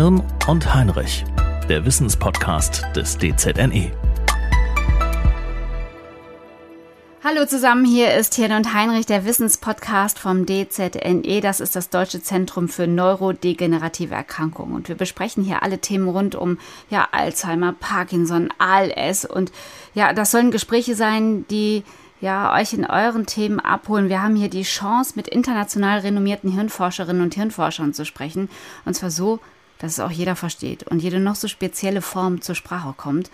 Hirn und Heinrich, der Wissenspodcast des DZNE. Hallo zusammen, hier ist Hirn und Heinrich, der Wissenspodcast vom DZNE. Das ist das Deutsche Zentrum für neurodegenerative Erkrankungen. Und wir besprechen hier alle Themen rund um ja, Alzheimer, Parkinson, ALS. Und ja, das sollen Gespräche sein, die ja, euch in euren Themen abholen. Wir haben hier die Chance, mit international renommierten Hirnforscherinnen und Hirnforschern zu sprechen. Und zwar so, dass es auch jeder versteht und jede noch so spezielle Form zur Sprache kommt.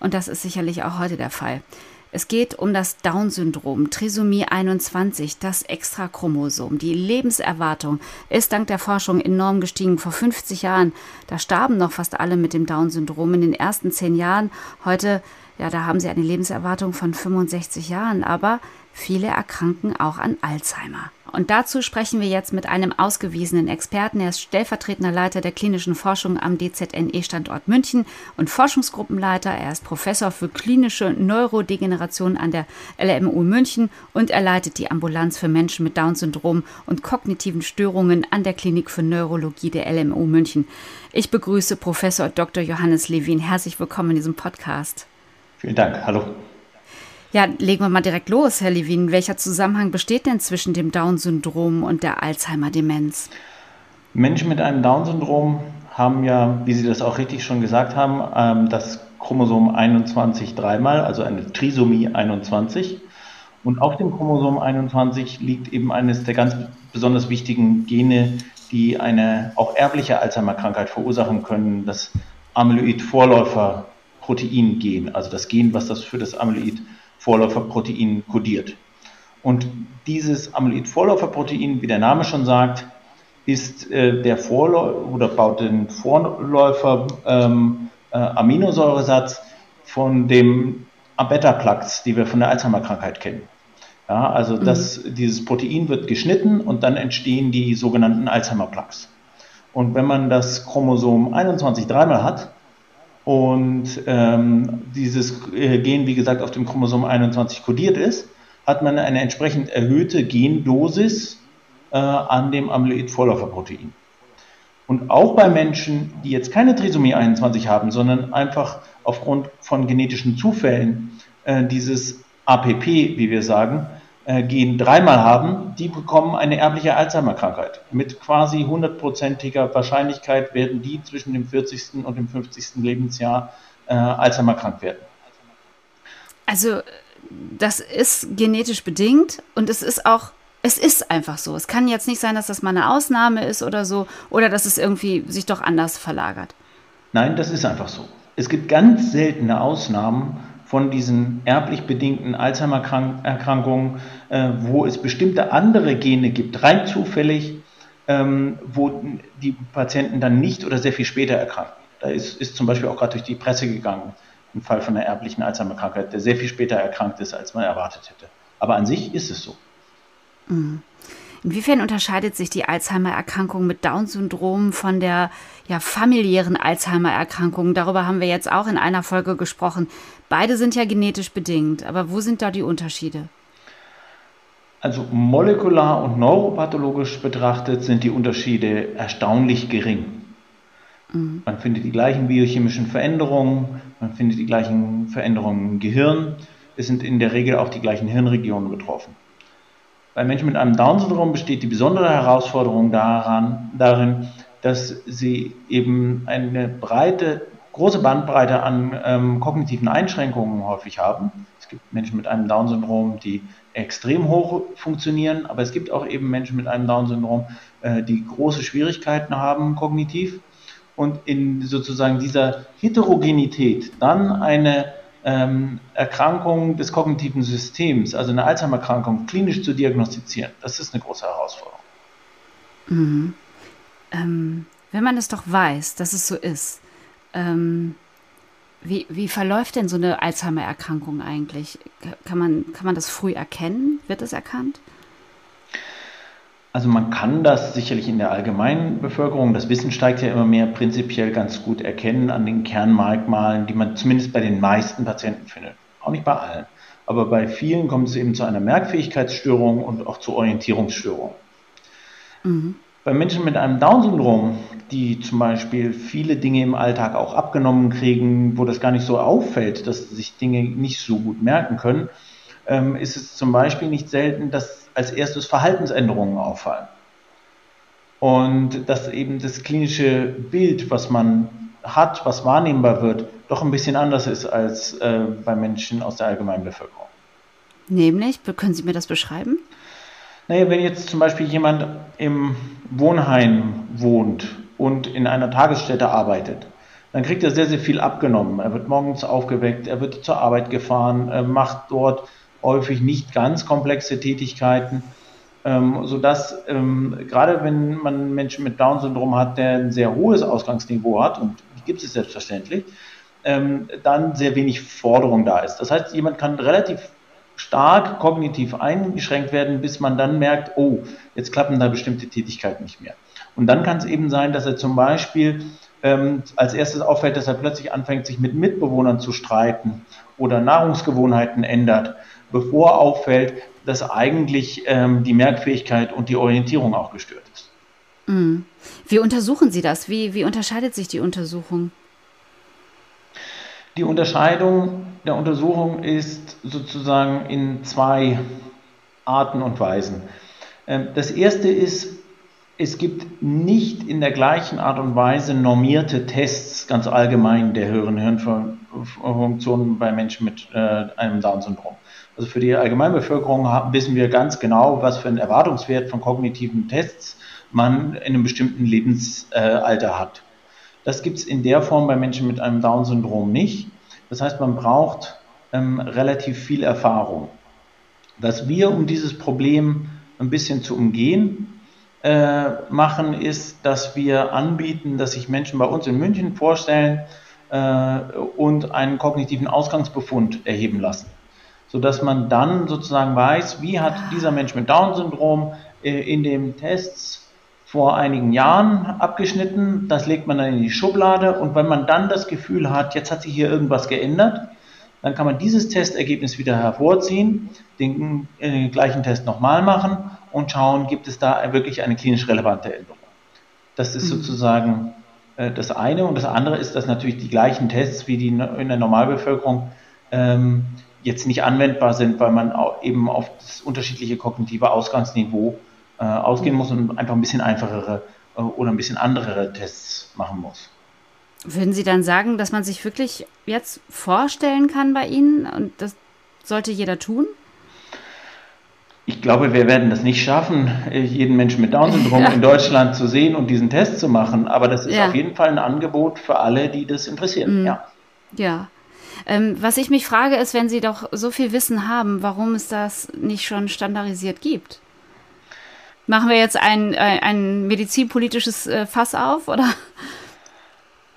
Und das ist sicherlich auch heute der Fall. Es geht um das Down-Syndrom, Trisomie 21, das Extrachromosom. Die Lebenserwartung ist dank der Forschung enorm gestiegen. Vor 50 Jahren, da starben noch fast alle mit dem Down-Syndrom in den ersten zehn Jahren. Heute ja, da haben sie eine Lebenserwartung von 65 Jahren, aber viele erkranken auch an Alzheimer. Und dazu sprechen wir jetzt mit einem ausgewiesenen Experten. Er ist stellvertretender Leiter der klinischen Forschung am DZNE-Standort München und Forschungsgruppenleiter. Er ist Professor für klinische Neurodegeneration an der LMU München und er leitet die Ambulanz für Menschen mit Down-Syndrom und kognitiven Störungen an der Klinik für Neurologie der LMU München. Ich begrüße Professor Dr. Johannes Levin. Herzlich willkommen in diesem Podcast. Vielen Dank. Hallo. Ja, legen wir mal direkt los, Herr Levin. Welcher Zusammenhang besteht denn zwischen dem Down-Syndrom und der Alzheimer-Demenz? Menschen mit einem Down-Syndrom haben ja, wie Sie das auch richtig schon gesagt haben, ähm, das Chromosom 21 dreimal, also eine Trisomie 21. Und auf dem Chromosom 21 liegt eben eines der ganz besonders wichtigen Gene, die eine auch erbliche Alzheimer-Krankheit verursachen können, das Amyloid-Vorläufer Protein-Gen, also das Gen, was das für das Amyloid-Vorläuferprotein kodiert. Und dieses Amyloid-Vorläuferprotein, wie der Name schon sagt, ist äh, der Vorläufer oder baut den Vorläufer ähm, äh, Aminosäuresatz von dem Beta-Plaques, die wir von der Alzheimer-Krankheit kennen. Ja, also mhm. das, dieses Protein wird geschnitten und dann entstehen die sogenannten Alzheimer-Plaques. Und wenn man das Chromosom 21 dreimal hat, und ähm, dieses äh, Gen, wie gesagt, auf dem Chromosom 21 kodiert ist, hat man eine entsprechend erhöhte Gendosis äh, an dem Amyloid-Vorläuferprotein. Und auch bei Menschen, die jetzt keine Trisomie 21 haben, sondern einfach aufgrund von genetischen Zufällen äh, dieses APP, wie wir sagen, äh, Gen dreimal haben, die bekommen eine erbliche Alzheimer-Krankheit. Mit quasi hundertprozentiger Wahrscheinlichkeit werden die zwischen dem 40. und dem 50. Lebensjahr äh, Alzheimer krank werden. Also das ist genetisch bedingt und es ist auch es ist einfach so. Es kann jetzt nicht sein, dass das mal eine Ausnahme ist oder so, oder dass es irgendwie sich doch anders verlagert. Nein, das ist einfach so. Es gibt ganz seltene Ausnahmen, von diesen erblich bedingten Alzheimer-Erkrankungen, äh, wo es bestimmte andere Gene gibt, rein zufällig, ähm, wo die Patienten dann nicht oder sehr viel später erkranken. Da ist, ist zum Beispiel auch gerade durch die Presse gegangen, ein Fall von einer erblichen Alzheimer-Krankheit, der sehr viel später erkrankt ist, als man erwartet hätte. Aber an sich ist es so. Mhm. Inwiefern unterscheidet sich die Alzheimer-Erkrankung mit Down-Syndrom von der ja, familiären Alzheimer-Erkrankung? Darüber haben wir jetzt auch in einer Folge gesprochen. Beide sind ja genetisch bedingt, aber wo sind da die Unterschiede? Also molekular und neuropathologisch betrachtet sind die Unterschiede erstaunlich gering. Mhm. Man findet die gleichen biochemischen Veränderungen, man findet die gleichen Veränderungen im Gehirn. Es sind in der Regel auch die gleichen Hirnregionen betroffen. Bei Menschen mit einem Down-Syndrom besteht die besondere Herausforderung daran, darin, dass sie eben eine breite, große Bandbreite an ähm, kognitiven Einschränkungen häufig haben. Es gibt Menschen mit einem Down-Syndrom, die extrem hoch funktionieren, aber es gibt auch eben Menschen mit einem Down-Syndrom, äh, die große Schwierigkeiten haben kognitiv. Und in sozusagen dieser Heterogenität dann eine ähm, Erkrankung des kognitiven Systems, also eine Alzheimer-Erkrankung, klinisch zu diagnostizieren. Das ist eine große Herausforderung. Mhm. Ähm, wenn man es doch weiß, dass es so ist, ähm, wie, wie verläuft denn so eine Alzheimer-Erkrankung eigentlich? Kann man, kann man das früh erkennen? Wird es erkannt? Also man kann das sicherlich in der allgemeinen Bevölkerung, das Wissen steigt ja immer mehr, prinzipiell ganz gut erkennen an den Kernmerkmalen, die man zumindest bei den meisten Patienten findet. Auch nicht bei allen. Aber bei vielen kommt es eben zu einer Merkfähigkeitsstörung und auch zu Orientierungsstörungen. Mhm. Bei Menschen mit einem Down-Syndrom, die zum Beispiel viele Dinge im Alltag auch abgenommen kriegen, wo das gar nicht so auffällt, dass sich Dinge nicht so gut merken können, ähm, ist es zum Beispiel nicht selten, dass als erstes Verhaltensänderungen auffallen. Und dass eben das klinische Bild, was man hat, was wahrnehmbar wird, doch ein bisschen anders ist als äh, bei Menschen aus der allgemeinen Bevölkerung. Nämlich, können Sie mir das beschreiben? Naja, wenn jetzt zum Beispiel jemand im Wohnheim wohnt und in einer Tagesstätte arbeitet, dann kriegt er sehr, sehr viel abgenommen. Er wird morgens aufgeweckt, er wird zur Arbeit gefahren, macht dort häufig nicht ganz komplexe Tätigkeiten, ähm, sodass ähm, gerade wenn man Menschen mit Down-Syndrom hat, der ein sehr hohes Ausgangsniveau hat, und die gibt es selbstverständlich, ähm, dann sehr wenig Forderung da ist. Das heißt, jemand kann relativ stark kognitiv eingeschränkt werden, bis man dann merkt, oh, jetzt klappen da bestimmte Tätigkeiten nicht mehr. Und dann kann es eben sein, dass er zum Beispiel ähm, als erstes auffällt, dass er plötzlich anfängt, sich mit Mitbewohnern zu streiten oder Nahrungsgewohnheiten ändert, bevor auffällt, dass eigentlich ähm, die Merkfähigkeit und die Orientierung auch gestört ist. Mhm. Wie untersuchen Sie das? Wie, wie unterscheidet sich die Untersuchung? Die Unterscheidung der Untersuchung ist sozusagen in zwei Arten und Weisen. Ähm, das erste ist, es gibt nicht in der gleichen Art und Weise normierte Tests ganz allgemein der höheren Hirnfunktionen bei Menschen mit äh, einem Down-Syndrom. Also für die Allgemeinbevölkerung wissen wir ganz genau, was für einen Erwartungswert von kognitiven Tests man in einem bestimmten Lebensalter hat. Das gibt es in der Form bei Menschen mit einem Down-Syndrom nicht. Das heißt, man braucht ähm, relativ viel Erfahrung. Was wir, um dieses Problem ein bisschen zu umgehen, äh, machen, ist, dass wir anbieten, dass sich Menschen bei uns in München vorstellen äh, und einen kognitiven Ausgangsbefund erheben lassen, sodass man dann sozusagen weiß, wie hat dieser Mensch mit Down-Syndrom äh, in den Tests vor einigen Jahren abgeschnitten. Das legt man dann in die Schublade. Und wenn man dann das Gefühl hat, jetzt hat sich hier irgendwas geändert, dann kann man dieses Testergebnis wieder hervorziehen, den, den gleichen Test nochmal machen und schauen, gibt es da wirklich eine klinisch relevante Änderung. Das ist mhm. sozusagen äh, das eine. Und das andere ist, dass natürlich die gleichen Tests wie die in der Normalbevölkerung ähm, jetzt nicht anwendbar sind, weil man eben auf das unterschiedliche kognitive Ausgangsniveau äh, ausgehen muss und einfach ein bisschen einfachere äh, oder ein bisschen andere Tests machen muss. Würden Sie dann sagen, dass man sich wirklich jetzt vorstellen kann bei Ihnen und das sollte jeder tun? Ich glaube, wir werden das nicht schaffen, äh, jeden Menschen mit Down-Syndrom ja. in Deutschland zu sehen und diesen Test zu machen. Aber das ist ja. auf jeden Fall ein Angebot für alle, die das interessieren. Mhm. Ja. Ja. Ähm, was ich mich frage, ist, wenn Sie doch so viel Wissen haben, warum es das nicht schon standardisiert gibt? Machen wir jetzt ein, ein, ein medizinpolitisches äh, Fass auf, oder?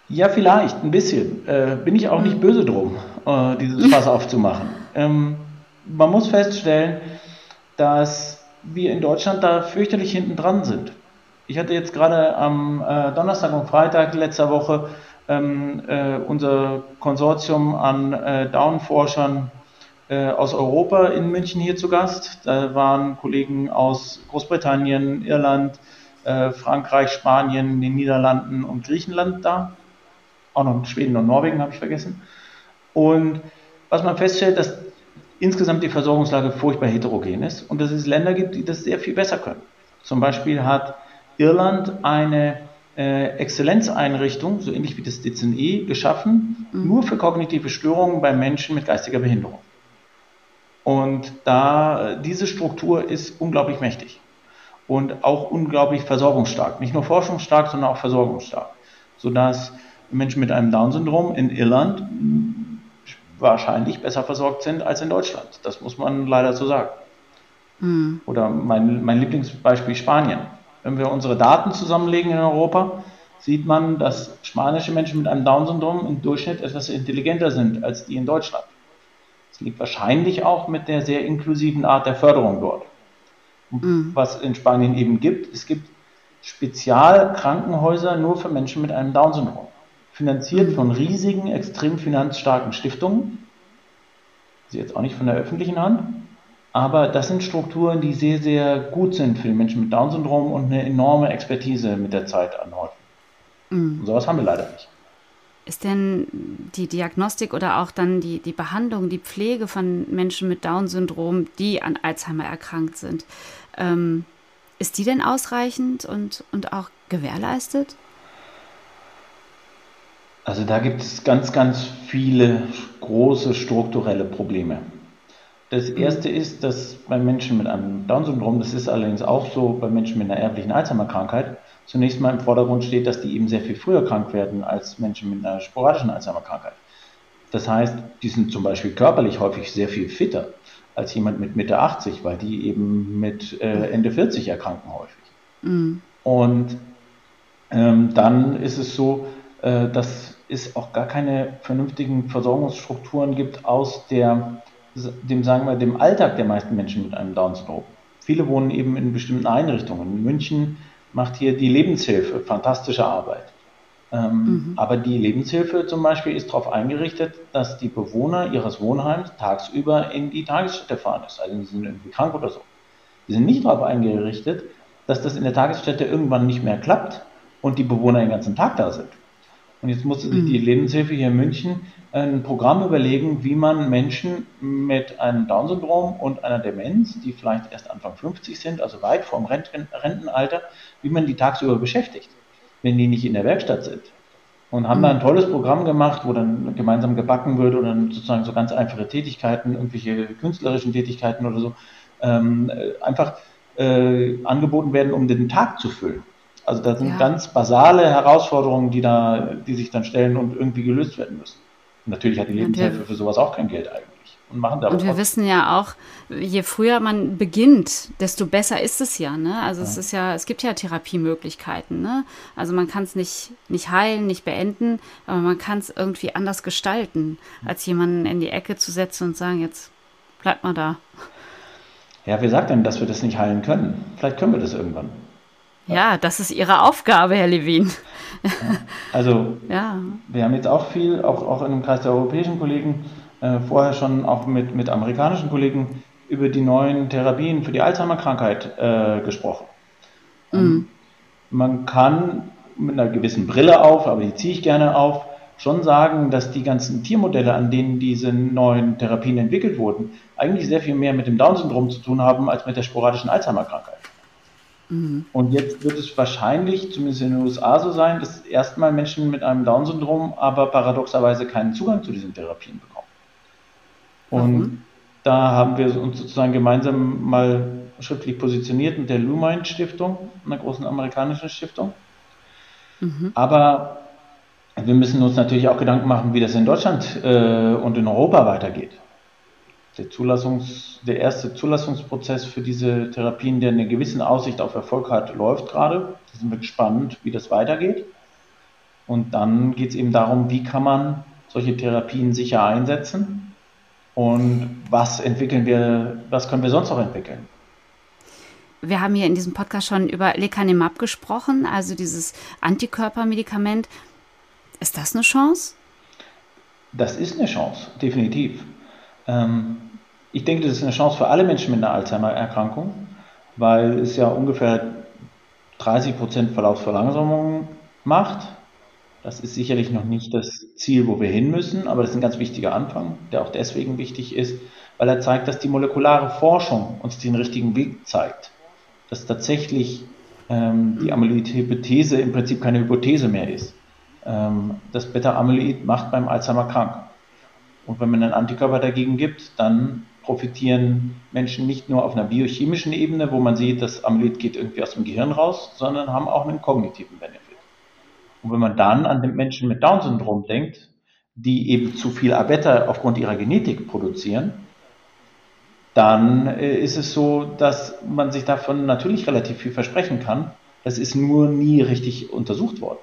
Ja, vielleicht, ein bisschen. Äh, bin ich auch nicht mhm. böse drum, äh, dieses Fass aufzumachen. Ähm, man muss feststellen, dass wir in Deutschland da fürchterlich hinten dran sind. Ich hatte jetzt gerade am äh, Donnerstag und Freitag letzter Woche ähm, äh, unser Konsortium an äh, Down-Forschern äh, aus Europa in München hier zu Gast. Da waren Kollegen aus Großbritannien, Irland, äh, Frankreich, Spanien, den Niederlanden und Griechenland da. Auch noch Schweden und Norwegen habe ich vergessen. Und was man feststellt, dass insgesamt die Versorgungslage furchtbar heterogen ist und dass es Länder gibt, die das sehr viel besser können. Zum Beispiel hat Irland eine äh, Exzellenzeinrichtung, so ähnlich wie das DZNE, geschaffen, mhm. nur für kognitive Störungen bei Menschen mit geistiger Behinderung. Und da diese Struktur ist unglaublich mächtig und auch unglaublich versorgungsstark. Nicht nur forschungsstark, sondern auch versorgungsstark. Sodass Menschen mit einem Down-Syndrom in Irland wahrscheinlich besser versorgt sind als in Deutschland. Das muss man leider so sagen. Mhm. Oder mein, mein Lieblingsbeispiel Spanien. Wenn wir unsere Daten zusammenlegen in Europa, sieht man, dass spanische Menschen mit einem Down-Syndrom im Durchschnitt etwas intelligenter sind als die in Deutschland liegt wahrscheinlich auch mit der sehr inklusiven Art der Förderung dort. Mhm. Was in Spanien eben gibt, es gibt Spezialkrankenhäuser nur für Menschen mit einem Down-Syndrom. Finanziert von riesigen, extrem finanzstarken Stiftungen. Sie jetzt auch nicht von der öffentlichen Hand. Aber das sind Strukturen, die sehr, sehr gut sind für die Menschen mit Down-Syndrom und eine enorme Expertise mit der Zeit anhäufen. Mhm. Und sowas haben wir leider nicht. Ist denn die Diagnostik oder auch dann die, die Behandlung, die Pflege von Menschen mit Down-Syndrom, die an Alzheimer erkrankt sind, ähm, ist die denn ausreichend und, und auch gewährleistet? Also da gibt es ganz, ganz viele große strukturelle Probleme. Das mhm. erste ist, dass bei Menschen mit einem Down-Syndrom, das ist allerdings auch so bei Menschen mit einer erblichen Alzheimer-Krankheit, zunächst mal im Vordergrund steht, dass die eben sehr viel früher krank werden als Menschen mit einer sporadischen Alzheimer-Krankheit. Das heißt, die sind zum Beispiel körperlich häufig sehr viel fitter als jemand mit Mitte 80, weil die eben mit äh, Ende 40 erkranken häufig. Mhm. Und ähm, dann ist es so, äh, dass es auch gar keine vernünftigen Versorgungsstrukturen gibt aus der, dem, sagen wir, dem Alltag der meisten Menschen mit einem Down-Syndrom. Viele wohnen eben in bestimmten Einrichtungen. In München macht hier die Lebenshilfe fantastische Arbeit. Ähm, mhm. Aber die Lebenshilfe zum Beispiel ist darauf eingerichtet, dass die Bewohner ihres Wohnheims tagsüber in die Tagesstätte fahren. Sei denn, sie sind irgendwie krank oder so. Die sind nicht darauf eingerichtet, dass das in der Tagesstätte irgendwann nicht mehr klappt und die Bewohner den ganzen Tag da sind. Und jetzt musste sich die mhm. Lebenshilfe hier in München ein Programm überlegen, wie man Menschen mit einem Down-Syndrom und einer Demenz, die vielleicht erst Anfang 50 sind, also weit vorm Rentenalter, wie man die tagsüber beschäftigt, wenn die nicht in der Werkstatt sind. Und haben mhm. da ein tolles Programm gemacht, wo dann gemeinsam gebacken wird oder sozusagen so ganz einfache Tätigkeiten, irgendwelche künstlerischen Tätigkeiten oder so, ähm, einfach äh, angeboten werden, um den Tag zu füllen. Also das sind ja. ganz basale Herausforderungen, die da, die sich dann stellen und irgendwie gelöst werden müssen. Und natürlich hat die Lebenshilfe für sowas auch kein Geld eigentlich. Und, machen und wir wissen ja auch, je früher man beginnt, desto besser ist es ja. Ne? Also ja. es ist ja, es gibt ja Therapiemöglichkeiten. Ne? Also man kann es nicht, nicht heilen, nicht beenden, aber man kann es irgendwie anders gestalten, als jemanden in die Ecke zu setzen und sagen, jetzt bleibt mal da. Ja, wer sagt denn, dass wir das nicht heilen können? Vielleicht können wir das irgendwann. Ja, das ist Ihre Aufgabe, Herr Levin. Also, ja. wir haben jetzt auch viel, auch, auch in dem Kreis der europäischen Kollegen, äh, vorher schon auch mit, mit amerikanischen Kollegen über die neuen Therapien für die Alzheimer-Krankheit äh, gesprochen. Mhm. Man kann mit einer gewissen Brille auf, aber die ziehe ich gerne auf, schon sagen, dass die ganzen Tiermodelle, an denen diese neuen Therapien entwickelt wurden, eigentlich sehr viel mehr mit dem Down-Syndrom zu tun haben als mit der sporadischen Alzheimer-Krankheit. Mhm. Und jetzt wird es wahrscheinlich, zumindest in den USA so sein, dass erstmal Menschen mit einem Down-Syndrom aber paradoxerweise keinen Zugang zu diesen Therapien bekommen. Und mhm. da haben wir uns sozusagen gemeinsam mal schriftlich positioniert mit der Lumine Stiftung, einer großen amerikanischen Stiftung. Mhm. Aber wir müssen uns natürlich auch Gedanken machen, wie das in Deutschland äh, und in Europa weitergeht der, Zulassungs-, der erste Zulassungsprozess für diese Therapien, der eine gewisse Aussicht auf Erfolg hat, läuft gerade. Da sind wir gespannt, wie das weitergeht. Und dann geht es eben darum, wie kann man solche Therapien sicher einsetzen und was entwickeln wir, was können wir sonst noch entwickeln. Wir haben hier in diesem Podcast schon über Lecanemab gesprochen, also dieses Antikörpermedikament. Ist das eine Chance? Das ist eine Chance, definitiv. Ähm, ich denke, das ist eine Chance für alle Menschen mit einer Alzheimer-Erkrankung, weil es ja ungefähr 30 Prozent Verlaufsverlangsamung macht. Das ist sicherlich noch nicht das Ziel, wo wir hin müssen, aber das ist ein ganz wichtiger Anfang, der auch deswegen wichtig ist, weil er zeigt, dass die molekulare Forschung uns den richtigen Weg zeigt. Dass tatsächlich ähm, die Amyloid-Hypothese im Prinzip keine Hypothese mehr ist. Ähm, das Beta-Amyloid macht beim Alzheimer krank. Und wenn man einen Antikörper dagegen gibt, dann profitieren Menschen nicht nur auf einer biochemischen Ebene, wo man sieht, das Amyloid geht irgendwie aus dem Gehirn raus, sondern haben auch einen kognitiven Benefit. Und wenn man dann an den Menschen mit Down-Syndrom denkt, die eben zu viel A-Beta aufgrund ihrer Genetik produzieren, dann äh, ist es so, dass man sich davon natürlich relativ viel versprechen kann. Das ist nur nie richtig untersucht worden.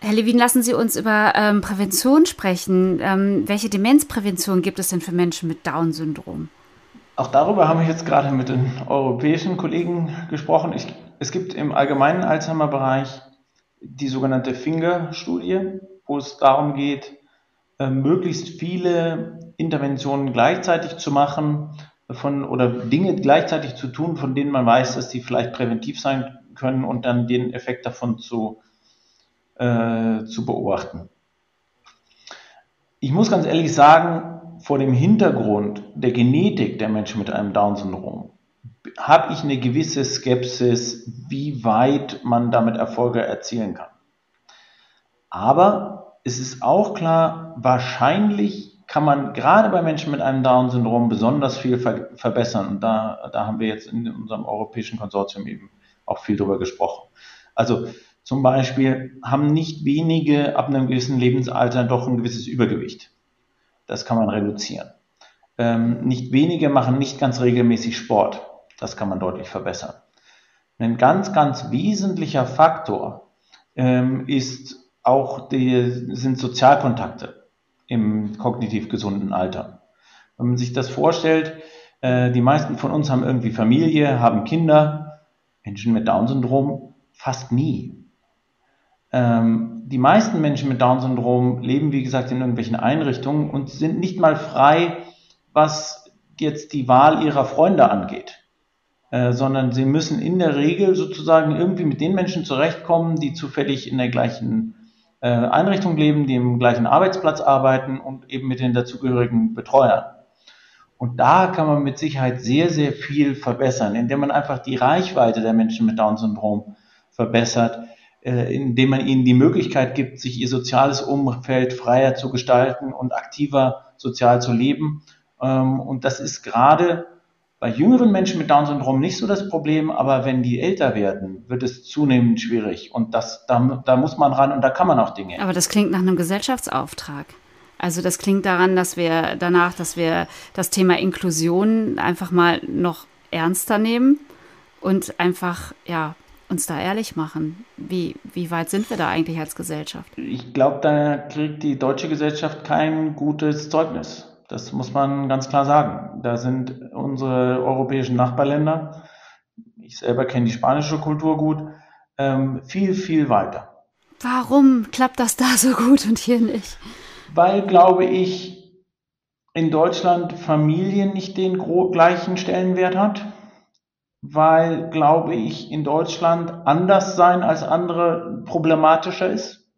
Herr Levin, lassen Sie uns über ähm, Prävention sprechen. Ähm, welche Demenzprävention gibt es denn für Menschen mit Down-Syndrom? Auch darüber haben wir jetzt gerade mit den europäischen Kollegen gesprochen. Ich, es gibt im allgemeinen Alzheimer-Bereich die sogenannte Finger-Studie, wo es darum geht, äh, möglichst viele Interventionen gleichzeitig zu machen, von oder Dinge gleichzeitig zu tun, von denen man weiß, dass die vielleicht präventiv sein können und dann den Effekt davon zu, äh, zu beobachten. Ich muss ganz ehrlich sagen, vor dem Hintergrund der Genetik der Menschen mit einem Down-Syndrom habe ich eine gewisse Skepsis, wie weit man damit Erfolge erzielen kann. Aber es ist auch klar, wahrscheinlich kann man gerade bei Menschen mit einem Down-Syndrom besonders viel ver verbessern. Und da, da haben wir jetzt in unserem europäischen Konsortium eben auch viel drüber gesprochen. Also zum Beispiel haben nicht wenige ab einem gewissen Lebensalter doch ein gewisses Übergewicht. Das kann man reduzieren. Ähm, nicht wenige machen nicht ganz regelmäßig Sport. Das kann man deutlich verbessern. Ein ganz, ganz wesentlicher Faktor ähm, ist auch die, sind Sozialkontakte im kognitiv gesunden Alter. Wenn man sich das vorstellt, äh, die meisten von uns haben irgendwie Familie, haben Kinder, Menschen mit Down-Syndrom fast nie. Ähm, die meisten Menschen mit Down-Syndrom leben, wie gesagt, in irgendwelchen Einrichtungen und sind nicht mal frei, was jetzt die Wahl ihrer Freunde angeht. Äh, sondern sie müssen in der Regel sozusagen irgendwie mit den Menschen zurechtkommen, die zufällig in der gleichen äh, Einrichtung leben, die im gleichen Arbeitsplatz arbeiten und eben mit den dazugehörigen Betreuern. Und da kann man mit Sicherheit sehr, sehr viel verbessern, indem man einfach die Reichweite der Menschen mit Down-Syndrom verbessert, indem man ihnen die Möglichkeit gibt, sich ihr soziales Umfeld freier zu gestalten und aktiver sozial zu leben. Ähm, und das ist gerade bei jüngeren Menschen mit Down-Syndrom nicht so das Problem, aber wenn die älter werden, wird es zunehmend schwierig. Und das, da, da muss man ran und da kann man auch Dinge. Aber das klingt nach einem Gesellschaftsauftrag. Also das klingt daran, dass wir danach, dass wir das Thema Inklusion einfach mal noch ernster nehmen und einfach, ja, uns da ehrlich machen. Wie, wie weit sind wir da eigentlich als Gesellschaft? Ich glaube, da kriegt die deutsche Gesellschaft kein gutes Zeugnis. Das muss man ganz klar sagen. Da sind unsere europäischen Nachbarländer, ich selber kenne die spanische Kultur gut, ähm, viel, viel weiter. Warum klappt das da so gut und hier nicht? Weil, glaube ich, in Deutschland Familie nicht den gleichen Stellenwert hat. Weil, glaube ich, in Deutschland anders sein als andere problematischer ist.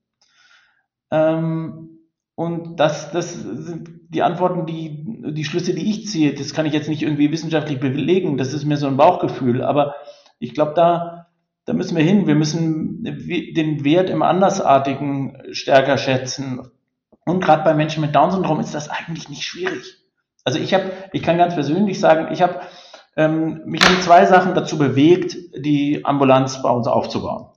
Ähm, und das, das sind die Antworten, die, die Schlüsse, die ich ziehe, das kann ich jetzt nicht irgendwie wissenschaftlich belegen, das ist mir so ein Bauchgefühl, aber ich glaube, da, da müssen wir hin. Wir müssen den Wert im Andersartigen stärker schätzen. Und gerade bei Menschen mit Down-Syndrom ist das eigentlich nicht schwierig. Also ich habe, ich kann ganz persönlich sagen, ich habe ähm, mich in zwei Sachen dazu bewegt, die Ambulanz bei uns aufzubauen.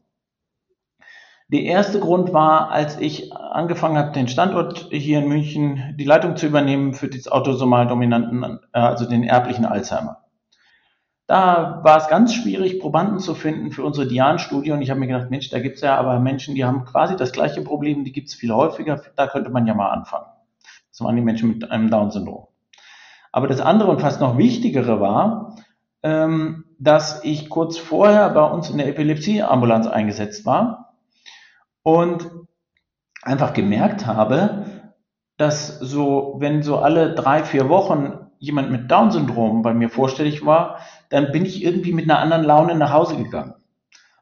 Der erste Grund war, als ich angefangen habe, den Standort hier in München, die Leitung zu übernehmen für das autosomal dominanten, äh, also den erblichen Alzheimer. Da war es ganz schwierig, Probanden zu finden für unsere Dian-Studie und ich habe mir gedacht, Mensch, da gibt es ja aber Menschen, die haben quasi das gleiche Problem, die gibt es viel häufiger, da könnte man ja mal anfangen. Das waren die Menschen mit einem Down-Syndrom. Aber das andere und fast noch wichtigere war, ähm, dass ich kurz vorher bei uns in der Epilepsie-Ambulanz eingesetzt war und einfach gemerkt habe, dass so, wenn so alle drei, vier Wochen jemand mit Down-Syndrom bei mir vorstellig war, dann bin ich irgendwie mit einer anderen Laune nach Hause gegangen.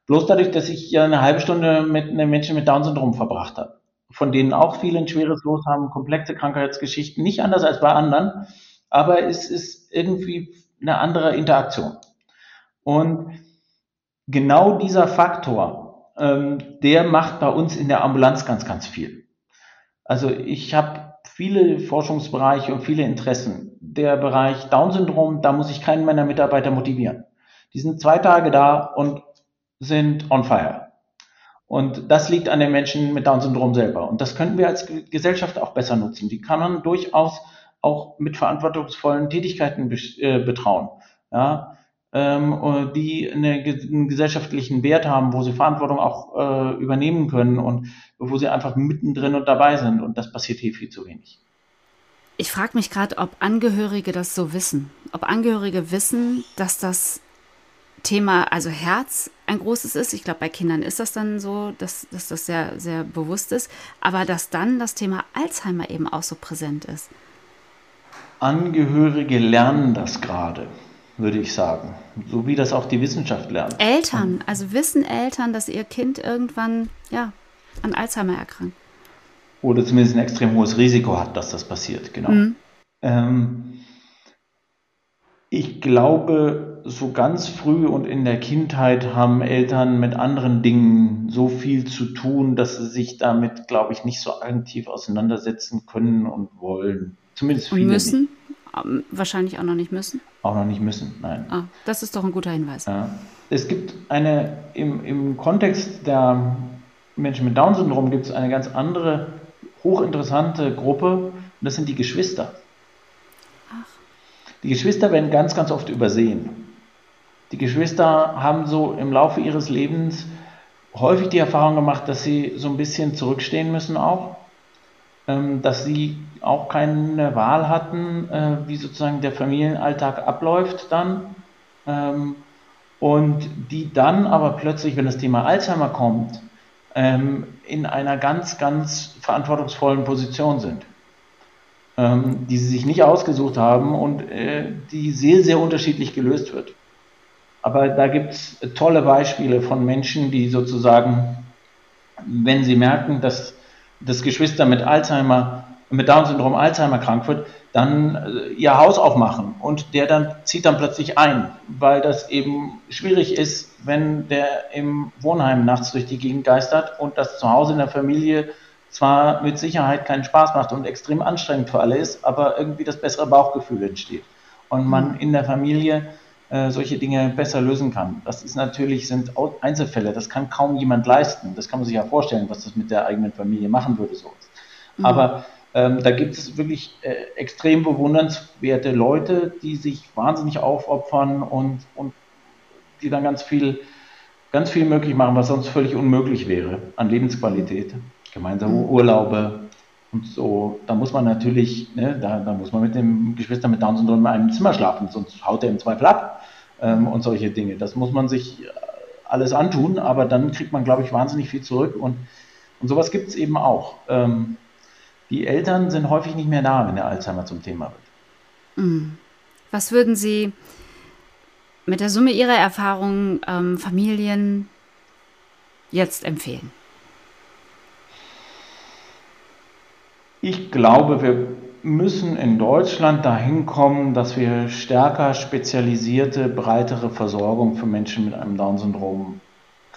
Bloß dadurch, dass ich ja eine halbe Stunde mit einem Menschen mit Down-Syndrom verbracht habe. Von denen auch viele ein schweres Los haben, komplexe Krankheitsgeschichten, nicht anders als bei anderen, aber es ist irgendwie eine andere Interaktion. Und genau dieser Faktor, ähm, der macht bei uns in der Ambulanz ganz, ganz viel. Also ich habe viele Forschungsbereiche und viele Interessen. Der Bereich Down-Syndrom, da muss ich keinen meiner Mitarbeiter motivieren. Die sind zwei Tage da und sind on fire. Und das liegt an den Menschen mit Down-Syndrom selber. Und das könnten wir als Gesellschaft auch besser nutzen. Die kann man durchaus auch mit verantwortungsvollen Tätigkeiten äh, betrauen. Ja, ähm, die eine, einen gesellschaftlichen Wert haben, wo sie Verantwortung auch äh, übernehmen können und wo sie einfach mittendrin und dabei sind. Und das passiert hier viel zu wenig. Ich frage mich gerade, ob Angehörige das so wissen. Ob Angehörige wissen, dass das Thema, also Herz, ein großes ist. Ich glaube, bei Kindern ist das dann so, dass, dass das sehr, sehr bewusst ist. Aber dass dann das Thema Alzheimer eben auch so präsent ist. Angehörige lernen das gerade, würde ich sagen. So wie das auch die Wissenschaft lernt. Eltern, also wissen Eltern, dass ihr Kind irgendwann ja, an Alzheimer erkrankt? Oder zumindest ein extrem hohes Risiko hat, dass das passiert, genau. Mhm. Ähm, ich glaube, so ganz früh und in der Kindheit haben Eltern mit anderen Dingen so viel zu tun, dass sie sich damit, glaube ich, nicht so aktiv auseinandersetzen können und wollen. Zumindest viele. Müssen? Nicht. Ähm, wahrscheinlich auch noch nicht müssen. Auch noch nicht müssen, nein. Ah, das ist doch ein guter Hinweis. Ja. Es gibt eine, im, im Kontext der Menschen mit Down-Syndrom gibt es eine ganz andere, hochinteressante Gruppe, und das sind die Geschwister. Ach. Die Geschwister werden ganz, ganz oft übersehen. Die Geschwister haben so im Laufe ihres Lebens häufig die Erfahrung gemacht, dass sie so ein bisschen zurückstehen müssen auch, ähm, dass sie auch keine Wahl hatten, äh, wie sozusagen der Familienalltag abläuft dann. Ähm, und die dann aber plötzlich, wenn das Thema Alzheimer kommt, ähm, in einer ganz, ganz verantwortungsvollen Position sind, die sie sich nicht ausgesucht haben und äh, die sehr, sehr unterschiedlich gelöst wird. Aber da gibt es tolle Beispiele von Menschen, die sozusagen, wenn sie merken, dass das Geschwister mit Alzheimer, mit Down-Syndrom Alzheimer krank wird, dann äh, ihr Haus aufmachen und der dann zieht dann plötzlich ein, weil das eben schwierig ist, wenn der im Wohnheim nachts durch die Gegend geistert und das zu Hause in der Familie zwar mit Sicherheit keinen Spaß macht und extrem anstrengend für alle ist, aber irgendwie das bessere Bauchgefühl entsteht und man in der Familie äh, solche Dinge besser lösen kann. Das ist natürlich, sind Einzelfälle, das kann kaum jemand leisten. Das kann man sich ja vorstellen, was das mit der eigenen Familie machen würde. So. Mhm. Aber ähm, da gibt es wirklich äh, extrem bewundernswerte Leute, die sich wahnsinnig aufopfern und, und die dann ganz viel, ganz viel möglich machen, was sonst völlig unmöglich wäre an Lebensqualität. Gemeinsame mhm. Urlaube, und so, da muss man natürlich, ne, da, da muss man mit dem Geschwister mit Down-Syndrom in einem Zimmer schlafen, sonst haut er im Zweifel ab ähm, und solche Dinge. Das muss man sich äh, alles antun, aber dann kriegt man, glaube ich, wahnsinnig viel zurück und, und sowas gibt es eben auch. Ähm, die Eltern sind häufig nicht mehr da, wenn der Alzheimer zum Thema wird. Mhm. Was würden Sie mit der Summe Ihrer Erfahrungen ähm, Familien jetzt empfehlen? Ich glaube, wir müssen in Deutschland dahin kommen, dass wir stärker spezialisierte, breitere Versorgung für Menschen mit einem Down-Syndrom,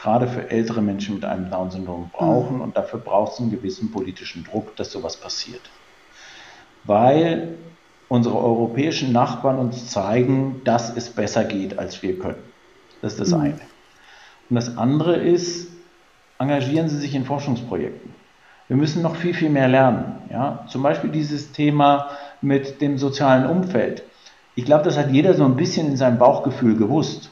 gerade für ältere Menschen mit einem Down-Syndrom brauchen. Und dafür braucht es einen gewissen politischen Druck, dass sowas passiert. Weil unsere europäischen Nachbarn uns zeigen, dass es besser geht, als wir können. Das ist das eine. Und das andere ist, engagieren Sie sich in Forschungsprojekten. Wir müssen noch viel, viel mehr lernen. Ja? Zum Beispiel dieses Thema mit dem sozialen Umfeld. Ich glaube, das hat jeder so ein bisschen in seinem Bauchgefühl gewusst.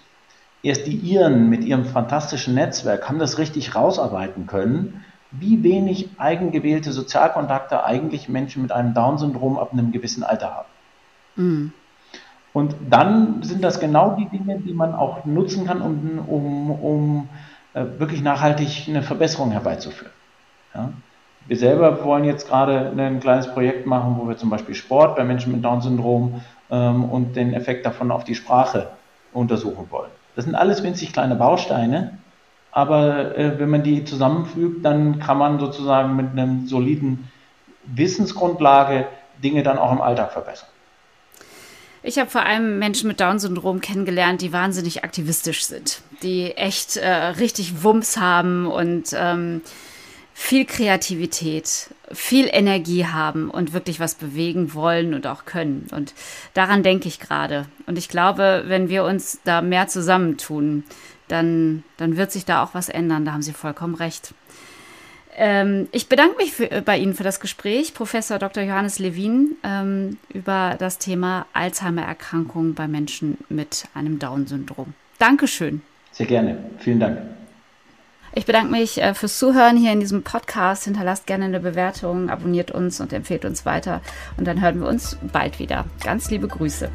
Erst die Iren mit ihrem fantastischen Netzwerk haben das richtig rausarbeiten können, wie wenig eigengewählte Sozialkontakte eigentlich Menschen mit einem Down-Syndrom ab einem gewissen Alter haben. Mhm. Und dann sind das genau die Dinge, die man auch nutzen kann, um, um, um äh, wirklich nachhaltig eine Verbesserung herbeizuführen. Ja? Wir selber wollen jetzt gerade ein kleines Projekt machen, wo wir zum Beispiel Sport bei Menschen mit Down-Syndrom ähm, und den Effekt davon auf die Sprache untersuchen wollen. Das sind alles winzig kleine Bausteine, aber äh, wenn man die zusammenfügt, dann kann man sozusagen mit einer soliden Wissensgrundlage Dinge dann auch im Alltag verbessern. Ich habe vor allem Menschen mit Down-Syndrom kennengelernt, die wahnsinnig aktivistisch sind, die echt äh, richtig Wumms haben und ähm, viel Kreativität, viel Energie haben und wirklich was bewegen wollen und auch können. Und daran denke ich gerade. Und ich glaube, wenn wir uns da mehr zusammentun, dann, dann wird sich da auch was ändern. Da haben Sie vollkommen recht. Ähm, ich bedanke mich für, bei Ihnen für das Gespräch, Professor Dr. Johannes Levin, ähm, über das Thema Alzheimer-Erkrankung bei Menschen mit einem Down-Syndrom. Dankeschön. Sehr gerne. Vielen Dank. Ich bedanke mich äh, fürs Zuhören hier in diesem Podcast. Hinterlasst gerne eine Bewertung, abonniert uns und empfehlt uns weiter. Und dann hören wir uns bald wieder. Ganz liebe Grüße.